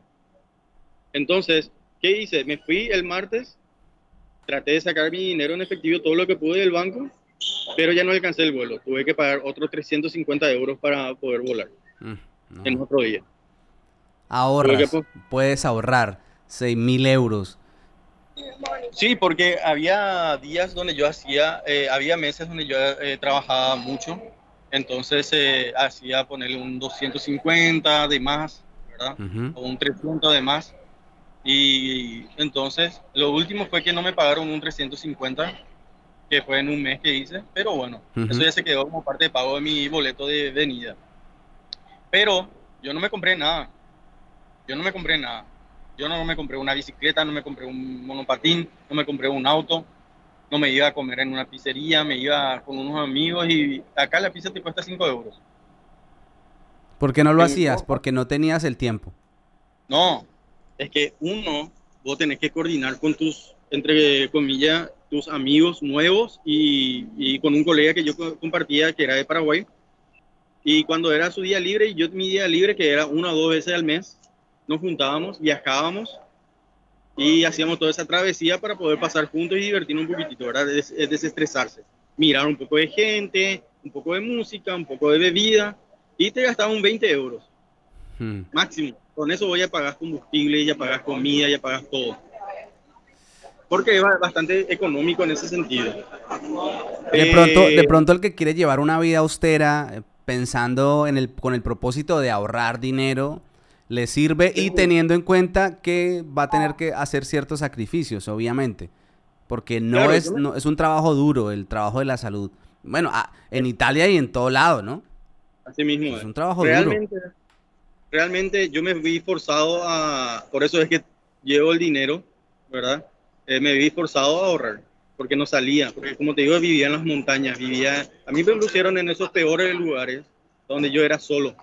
Entonces, ¿qué hice? Me fui el martes, traté de sacar mi dinero en efectivo, todo lo que pude del banco, pero ya no alcancé el vuelo. Tuve que pagar otros 350 euros para poder volar mm, en otro día. Ahorras, puedes ahorrar 6 mil euros. Sí, porque había días donde yo hacía, eh, había meses donde yo eh, trabajaba mucho, entonces eh, hacía ponerle un 250 de más, ¿verdad? O un 300 de más. Y entonces, lo último fue que no me pagaron un 350 que fue en un mes que hice, pero bueno, eso ya se quedó como parte de pago de mi boleto de venida. Pero yo no me compré nada, yo no me compré nada. Yo no me compré una bicicleta, no me compré un monopatín, no me compré un auto, no me iba a comer en una pizzería, me iba con unos amigos y acá la pizza te cuesta 5 euros. ¿Por qué no lo hacías? Porque no tenías el tiempo. No, es que uno, vos tenés que coordinar con tus, entre comillas, tus amigos nuevos y, con un colega que yo compartía que era de Paraguay. Y cuando era su día libre y yo mi día libre, que era una o dos veces al mes, nos juntábamos, viajábamos y hacíamos toda esa travesía para poder pasar juntos y divertirnos un poquitito, ¿verdad? Des desestresarse. Mirar un poco de gente, un poco de música, un poco de bebida y te gastaba un 20 euros. Hmm. Máximo. Con eso voy a pagar combustible, ya pagas comida, ya pagas todo porque es bastante económico en ese sentido. De pronto, de eh, pronto el que quiere llevar una vida austera, eh, pensando en el, con el propósito de ahorrar dinero, le sirve y teniendo en cuenta que va a tener que hacer ciertos sacrificios, obviamente, porque no, es, no es un trabajo duro el trabajo de la salud. Bueno, en Italia y en todo lado, ¿no? Así mismo. Es un trabajo realmente, duro. Realmente yo me vi forzado a, por eso es que llevo el dinero, ¿verdad? Eh, me vi forzado a ahorrar, porque no salía, porque como te digo, vivía en las montañas, vivía, a mí me pusieron en esos peores lugares donde yo era solo.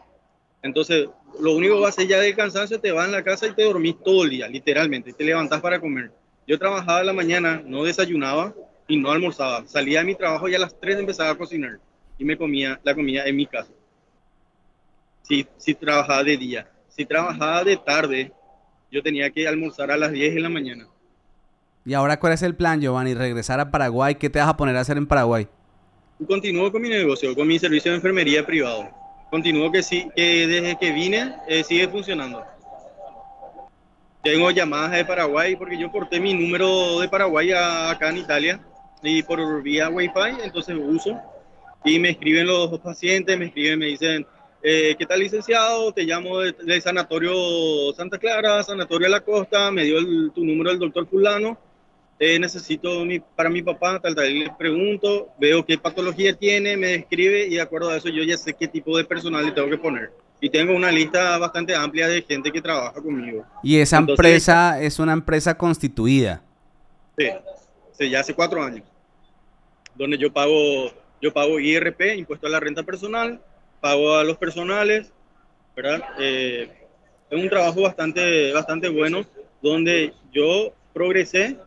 Entonces, lo único que vas a hacer ya de cansancio, te vas en la casa y te dormís todo el día, literalmente, te levantás para comer. Yo trabajaba en la mañana, no desayunaba y no almorzaba. Salía de mi trabajo y a las 3 empezaba a cocinar y me comía la comida en mi casa. Si, si trabajaba de día. Si trabajaba de tarde, yo tenía que almorzar a las 10 de la mañana. ¿Y ahora cuál es el plan, Giovanni? ¿Regresar a Paraguay? ¿Qué te vas a poner a hacer en Paraguay? Continúo con mi negocio, con mi servicio de enfermería privado. Continúo que sí, que desde que vine eh, sigue funcionando. Tengo llamadas de Paraguay porque yo porté mi número de Paraguay acá en Italia y por vía Wi-Fi, entonces uso. Y me escriben los pacientes, me escriben, me dicen, eh, ¿qué tal licenciado? Te llamo del Sanatorio Santa Clara, Sanatorio de la Costa, me dio tu número del doctor fulano, eh, necesito mi, para mi papá, tal, tal, le pregunto, veo qué patología tiene, me describe y de acuerdo a eso yo ya sé qué tipo de personal le tengo que poner. Y tengo una lista bastante amplia de gente que trabaja conmigo. ¿Y esa empresa es una empresa constituida? Sí, sí, ya hace cuatro años. Donde yo pago, yo pago IRP, impuesto a la renta personal, pago a los personales, ¿verdad? Eh, es un trabajo bastante, bastante bueno, donde yo progresé,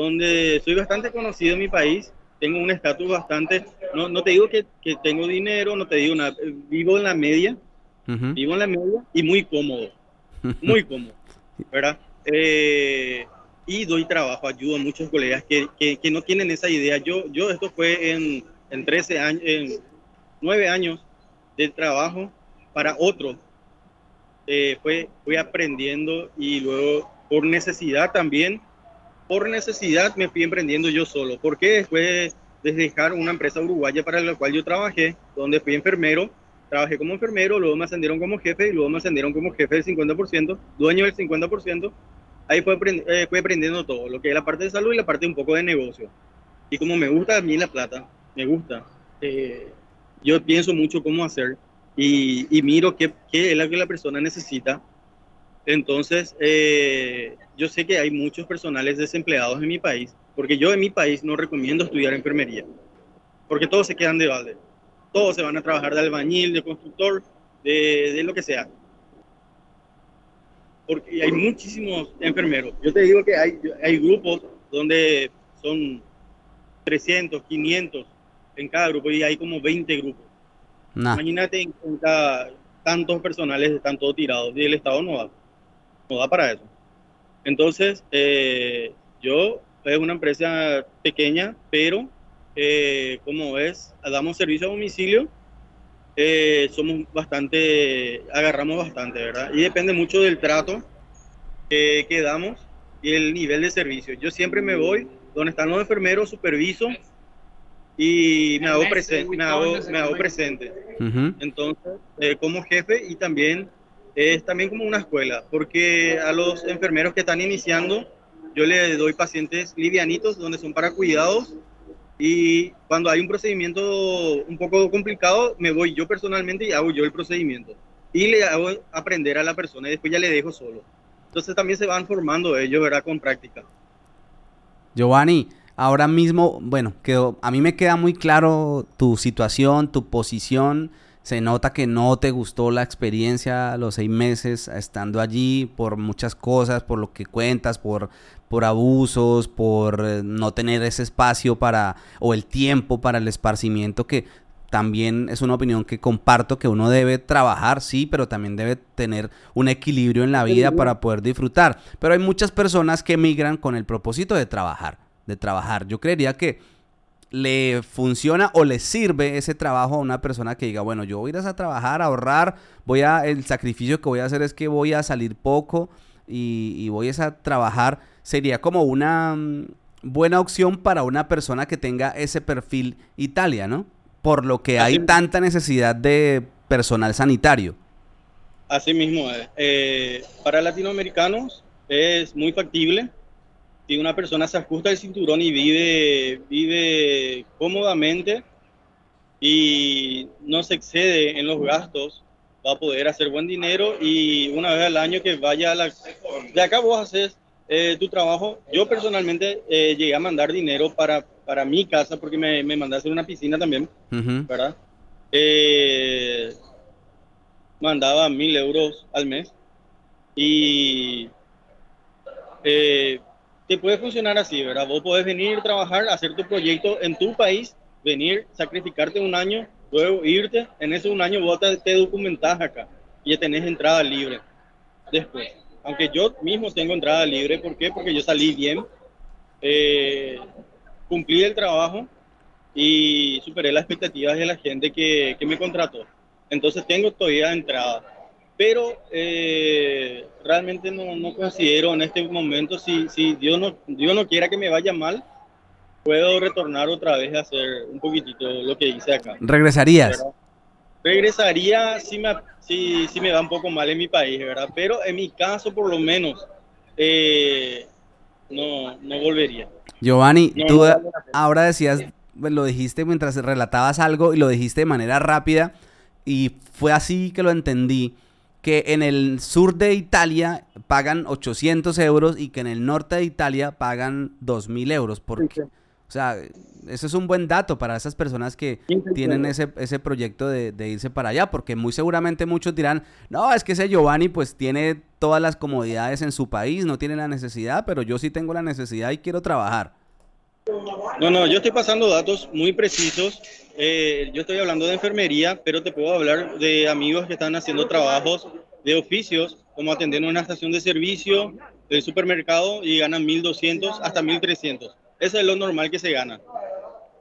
donde soy bastante conocido en mi país, tengo un estatus bastante, no, no te digo que, que, tengo dinero, no te digo nada, vivo en la media, vivo en la media y muy cómodo, muy cómodo, ¿verdad? Eh, y doy trabajo, ayudo a muchos colegas que, que, que, no tienen esa idea. Yo, yo esto fue en, en 13 años, en 9 años de trabajo para otro. Eh, fue, fui aprendiendo y luego por necesidad también, por necesidad me fui emprendiendo yo solo, porque después de dejar una empresa uruguaya para la cual yo trabajé, donde fui enfermero, trabajé como enfermero, luego me ascendieron como jefe y luego me ascendieron como jefe del 50%, dueño del 50%, ahí fue, eh, aprendiendo todo, lo que es la parte de salud y la parte un poco de negocio. Y como me gusta a mí la plata, me gusta, eh, yo pienso mucho cómo hacer y, y miro qué, qué, es lo que la persona necesita. Entonces, eh, yo sé que hay muchos personales desempleados en mi país, porque yo en mi país no recomiendo estudiar enfermería, porque todos se quedan de balde. Todos se van a trabajar de albañil, de constructor, de, de lo que sea. Porque hay muchísimos enfermeros. Yo te digo que hay, hay grupos donde son 300, 500 en cada grupo y hay como 20 grupos. Nah. Imagínate en, cada, tantos personales están todos tirados y el Estado no da, no da para eso. Entonces, eh, yo es una empresa pequeña, pero eh, como es, damos servicio a domicilio, eh, somos bastante, agarramos bastante, ¿verdad? Y depende mucho del trato que, que damos y el nivel de servicio. Yo siempre me voy donde están los enfermeros, superviso y me hago, presen me hago, me hago presente. Uh -huh. Entonces, eh, como jefe y también es también como una escuela, porque a los enfermeros que están iniciando, yo le doy pacientes livianitos donde son para cuidados y cuando hay un procedimiento un poco complicado, me voy yo personalmente y hago yo el procedimiento y le hago aprender a la persona y después ya le dejo solo. Entonces también se van formando ellos, ¿verdad? Con práctica. Giovanni, ahora mismo, bueno, quedó, a mí me queda muy claro tu situación, tu posición. Se nota que no te gustó la experiencia los seis meses estando allí por muchas cosas, por lo que cuentas, por, por abusos, por eh, no tener ese espacio para, o el tiempo para el esparcimiento que también es una opinión que comparto que uno debe trabajar, sí, pero también debe tener un equilibrio en la vida para poder disfrutar. Pero hay muchas personas que emigran con el propósito de trabajar de trabajar. Yo creería que le funciona o le sirve ese trabajo a una persona que diga, bueno, yo voy a ir a trabajar, a ahorrar, voy a, el sacrificio que voy a hacer es que voy a salir poco y, y voy a trabajar. Sería como una um, buena opción para una persona que tenga ese perfil Italia, ¿no? Por lo que hay tanta necesidad de personal sanitario. Así mismo es. Eh, para latinoamericanos es muy factible si una persona se ajusta el cinturón y vive, vive cómodamente y no se excede en los gastos, va a poder hacer buen dinero y una vez al año que vaya a la... De acá vos haces eh, tu trabajo. Yo personalmente eh, llegué a mandar dinero para, para mi casa porque me, me mandé a hacer una piscina también, uh -huh. ¿verdad? Eh, mandaba mil euros al mes y eh, te puede funcionar así, ¿verdad? Vos podés venir, trabajar, hacer tu proyecto en tu país, venir, sacrificarte un año, luego irte, en ese un año vos te, te documentás acá y ya tenés entrada libre después. Aunque yo mismo tengo entrada libre, ¿por qué? Porque yo salí bien, eh, cumplí el trabajo y superé las expectativas de la gente que, que me contrató. Entonces tengo todavía entrada pero eh, realmente no, no, considero en este momento, si, si Dios, no, Dios no quiera que me vaya mal, puedo retornar otra vez a hacer un poquitito lo que hice acá. ¿Regresarías? Regresaría si me, si, si me va un poco mal en mi país, ¿verdad? Pero en mi caso, por lo menos, eh, no, no volvería. Giovanni, tú ahora decías, pues, lo dijiste mientras relatabas algo y lo dijiste de manera rápida y fue así que lo entendí, que en el sur de Italia pagan 800 euros y que en el norte de Italia pagan 2.000 euros. Porque, O sea, eso es un buen dato para esas personas que tienen ese, ese proyecto de, de, irse para allá, porque muy seguramente muchos dirán, no, es que ese Giovanni pues tiene todas las comodidades en su país, no tiene la necesidad, pero yo sí tengo la necesidad y quiero trabajar. No, no, yo estoy pasando datos muy precisos. Eh, yo estoy hablando de enfermería, pero te puedo hablar de amigos que están haciendo trabajos de oficios, como atendiendo una estación de servicio del supermercado y ganan 1.200 hasta 1.300. Eso es lo normal que se gana,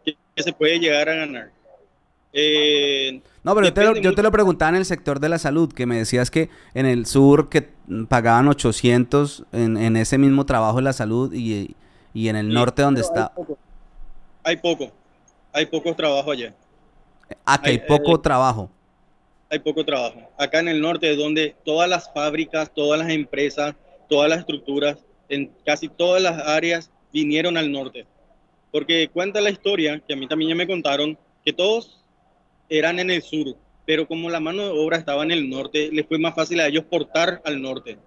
que, se puede llegar a ganar. Eh, no, pero yo te, lo, yo te, lo, preguntaba en el sector de la salud, que me decías que en el sur que pagaban 800 en, en ese mismo trabajo de la salud y, y en el norte donde está... Hay poco, hay poco, trabajo allá. Ah, que hay, poco trabajo. Hay poco trabajo. Acá en el norte es donde todas las fábricas, todas las empresas, todas las estructuras, en casi todas las áreas vinieron al norte. Porque cuenta la historia, que a mí también ya me contaron, que todos eran en el sur, pero como la mano de obra estaba en el norte, les fue más fácil a ellos portar al norte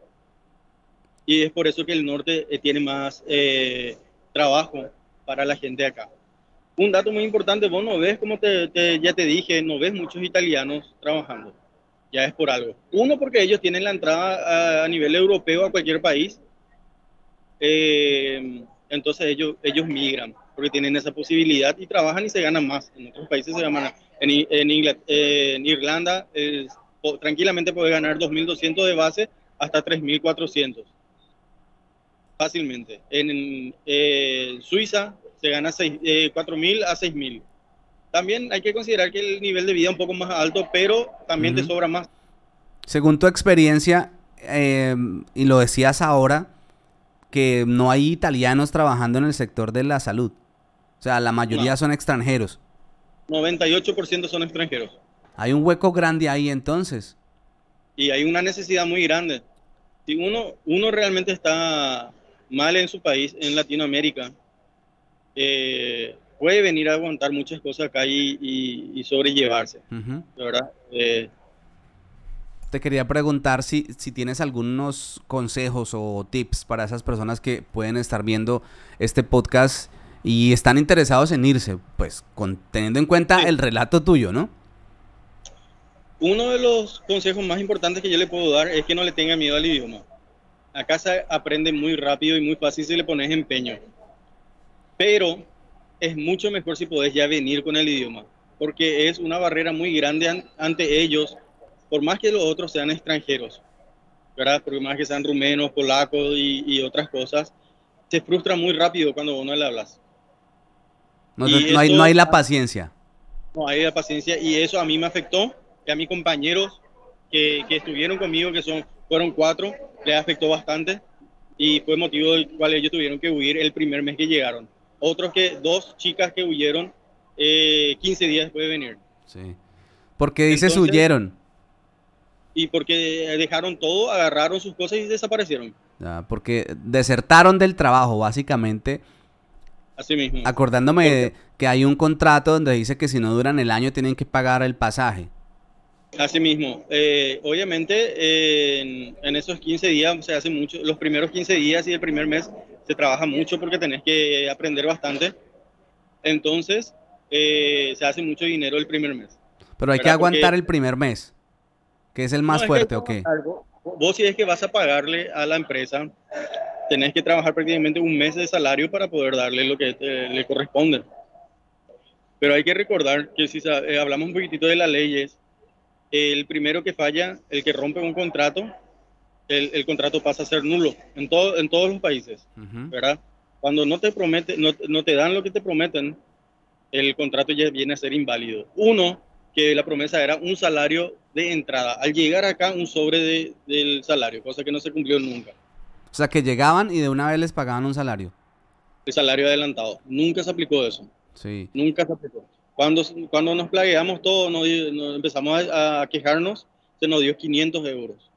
y es por eso que el norte eh, tiene más eh, trabajo para la gente acá. Un dato muy importante, vos no ves, como te, ya te dije, no ves muchos italianos trabajando. Ya es por algo. Uno, porque ellos tienen la entrada a, nivel europeo a cualquier país. Eh, entonces ellos, ellos migran, porque tienen esa posibilidad y trabajan y se ganan más. En otros países se ganan En, en, en Irlanda tranquilamente puede ganar 2.200 de base hasta 3.400 fácilmente. En eh, Suiza se gana 4.000 eh, a 6.000. También hay que considerar que el nivel de vida es un poco más alto, pero también te sobra más. Según tu experiencia, em, y lo decías ahora, que no hay italianos trabajando en el sector de la salud. O sea, la mayoría son extranjeros. 98% son extranjeros. Hay un hueco grande ahí entonces. Y hay una necesidad muy grande. Si uno, uno realmente está mal en su país, en Latinoamérica, eh, puede venir a aguantar muchas cosas acá y, sobrellevarse, ¿verdad? Eh, te quería preguntar si, si tienes algunos consejos o tips para esas personas que pueden estar viendo este podcast y están interesados en irse, pues con, teniendo en cuenta el relato tuyo, ¿no? Uno de los consejos más importantes que yo le puedo dar es que no le tenga miedo al idioma. Acá se aprende muy rápido y muy fácil si le pones empeño. Pero es mucho mejor si podés ya venir con el idioma, porque es una barrera muy grande ante ellos, por más que los otros sean extranjeros, ¿verdad? Por más que sean rumenos, polacos y, otras cosas, se frustra muy rápido cuando uno le hablas. No, hay, no hay la paciencia. No hay la paciencia y eso a mí me afectó, y a mis compañeros que, que estuvieron conmigo, que son, fueron cuatro, les afectó bastante y fue motivo del cual ellos tuvieron que huir el primer mes que llegaron. Otros que, dos chicas que huyeron eh, 15 días después de venir. Sí. ¿Por qué dices huyeron? Y porque dejaron todo, agarraron sus cosas y desaparecieron. porque desertaron del trabajo, básicamente. Así mismo. Acordándome que hay un contrato donde dice que si no duran el año tienen que pagar el pasaje. Así mismo, eh, obviamente en, esos 15 días se hace mucho, los primeros 15 días y el primer mes se trabaja mucho porque tenés que aprender bastante. Entonces, eh, se hace mucho dinero el primer mes. Pero hay que aguantar el primer mes, que es el más fuerte, ¿o qué? Vos si es que vas a pagarle a la empresa, tenés que trabajar prácticamente un mes de salario para poder darle lo que le corresponde. Pero hay que recordar que si eh, hablamos un poquitito de las leyes, el primero que falla, el que rompe un contrato, el, contrato pasa a ser nulo en, todo, en todos los países, ¿verdad? Cuando no te, promete, no, te dan lo que te prometen, el contrato ya viene a ser inválido. Uno, que la promesa era un salario de entrada. Al llegar acá, un sobre del salario, cosa que no se cumplió nunca. O sea, que llegaban y de una vez les pagaban un salario. El salario adelantado. Nunca se aplicó eso. Sí. Nunca se aplicó. Cuando, cuando nos plagueamos todos, nos, empezamos a, quejarnos, se nos dio 500 euros.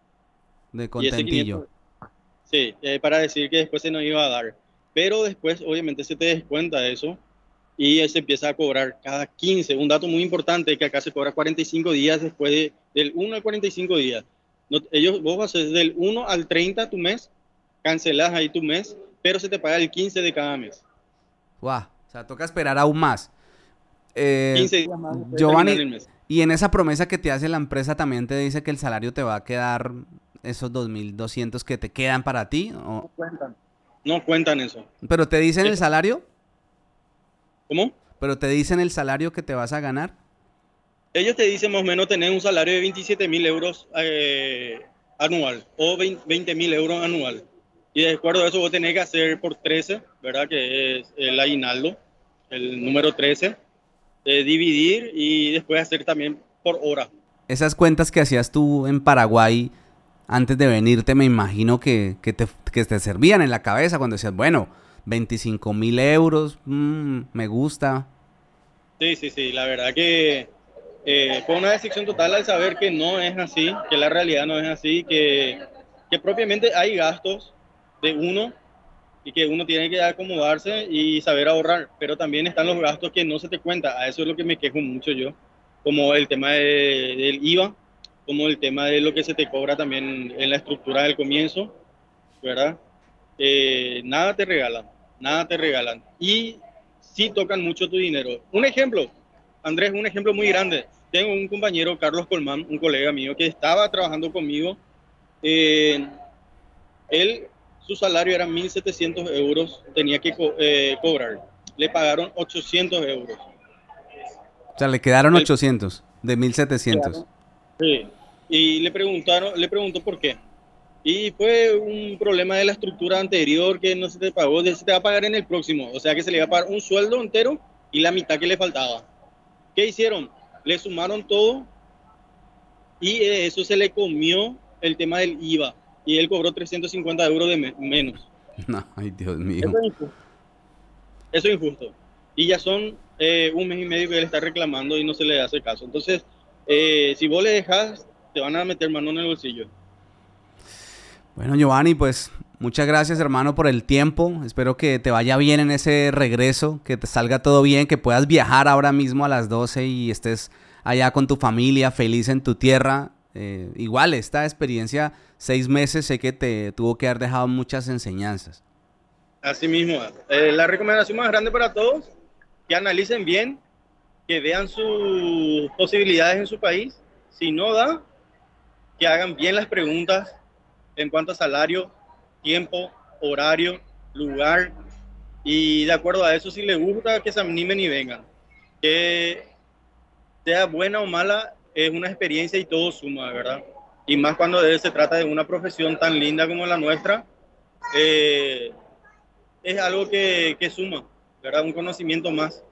De contentillo. sí, eh, para decir que después se nos iba a dar. Pero después, obviamente, se te descuenta eso y se empieza a cobrar cada 15. Un dato muy importante es que acá se cobra 45 días después de, del 1 al 45 días. ellos, vos haces del 1 al 30 tu mes, cancelas ahí tu mes, pero se te paga el 15 de cada mes. Guau, o sea, toca esperar aún más. 15 eh, días más. Giovanni, y en esa promesa que te hace la empresa también te dice que el salario te va a quedar esos 2.200 que te quedan para ti. ¿o? No cuentan. No cuentan eso. ¿Pero te dicen el salario? ¿Cómo? ¿Pero te dicen el salario que te vas a ganar? Ellos te dicen más o menos tener un salario de 27 mil euros eh, anual o 20 mil euros anual. Y de acuerdo a eso vos tenés que hacer por 13, ¿verdad? Que es el aguinaldo, el número 13, de dividir y después hacer también por hora. Esas cuentas que hacías tú en Paraguay antes de venirte, me imagino que, que, te, que te servían en la cabeza cuando decías, bueno, 25 mil euros, mm, me gusta. Sí, sí, sí, la verdad que eh, fue una decisión total al saber que no es así, que la realidad no es así, que, que propiamente hay gastos de uno y que uno tiene que acomodarse y saber ahorrar, pero también están los gastos que no se te cuenta, a eso es lo que me quejo mucho yo, como el tema del IVA, como el tema de lo que se te cobra también en la estructura del comienzo, ¿verdad? Eh, nada te regalan, nada te regalan. Y sí tocan mucho tu dinero. Un ejemplo, Andrés, un ejemplo muy grande. Tengo un compañero, Carlos Colmán, un colega mío, que estaba trabajando conmigo. Eh, él, su salario era 1.700 euros, tenía que eh, cobrar. Le pagaron 800 euros. O sea, le quedaron 800 de 1.700. Sí. Y le preguntaron, le preguntó por qué. Y fue un problema de la estructura anterior que no se te pagó, se te va a pagar en el próximo. O sea que se le iba a pagar un sueldo entero y la mitad que le faltaba. ¿Qué hicieron? Le sumaron todo y eso se le comió el tema del IVA. Y él cobró 350 euros de menos. No, ay Dios mío. Eso es injusto. Eso es injusto. Y ya son eh, un mes y medio que él está reclamando y no se le hace caso. Entonces, eh, si vos le dejas, te van a meter mano en el bolsillo. Bueno, Giovanni, pues muchas gracias hermano por el tiempo. Espero que te vaya bien en ese regreso, que te salga todo bien, que puedas viajar ahora mismo a las 12 y estés allá con tu familia, feliz en tu tierra. Eh, igual, esta experiencia, seis meses, sé que te tuvo que haber dejado muchas enseñanzas. Así mismo. Eh, la recomendación más grande para todos, que analicen bien, que vean sus posibilidades en su país. Si no da, que hagan bien las preguntas en cuanto a salario, tiempo, horario, lugar. Y de acuerdo a eso, si les gusta, que se animen y vengan. Que sea buena o mala, es una experiencia y todo suma, ¿verdad? Y más cuando se trata de una profesión tan linda como la nuestra, eh, es algo que, que suma, ¿verdad? Un conocimiento más.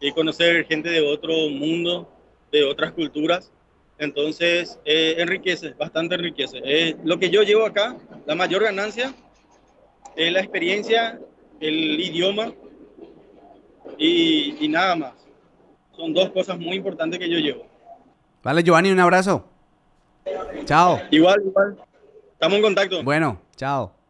Y conocer gente de otro mundo, de otras culturas, entonces, eh, enriquece, bastante enriquece. Eh, lo que yo llevo acá, la mayor ganancia, es la experiencia, el idioma y, nada más. Son dos cosas muy importantes que yo llevo. Vale, Giovanni, un abrazo. Chao. Igual, igual. Estamos en contacto. Bueno, chao.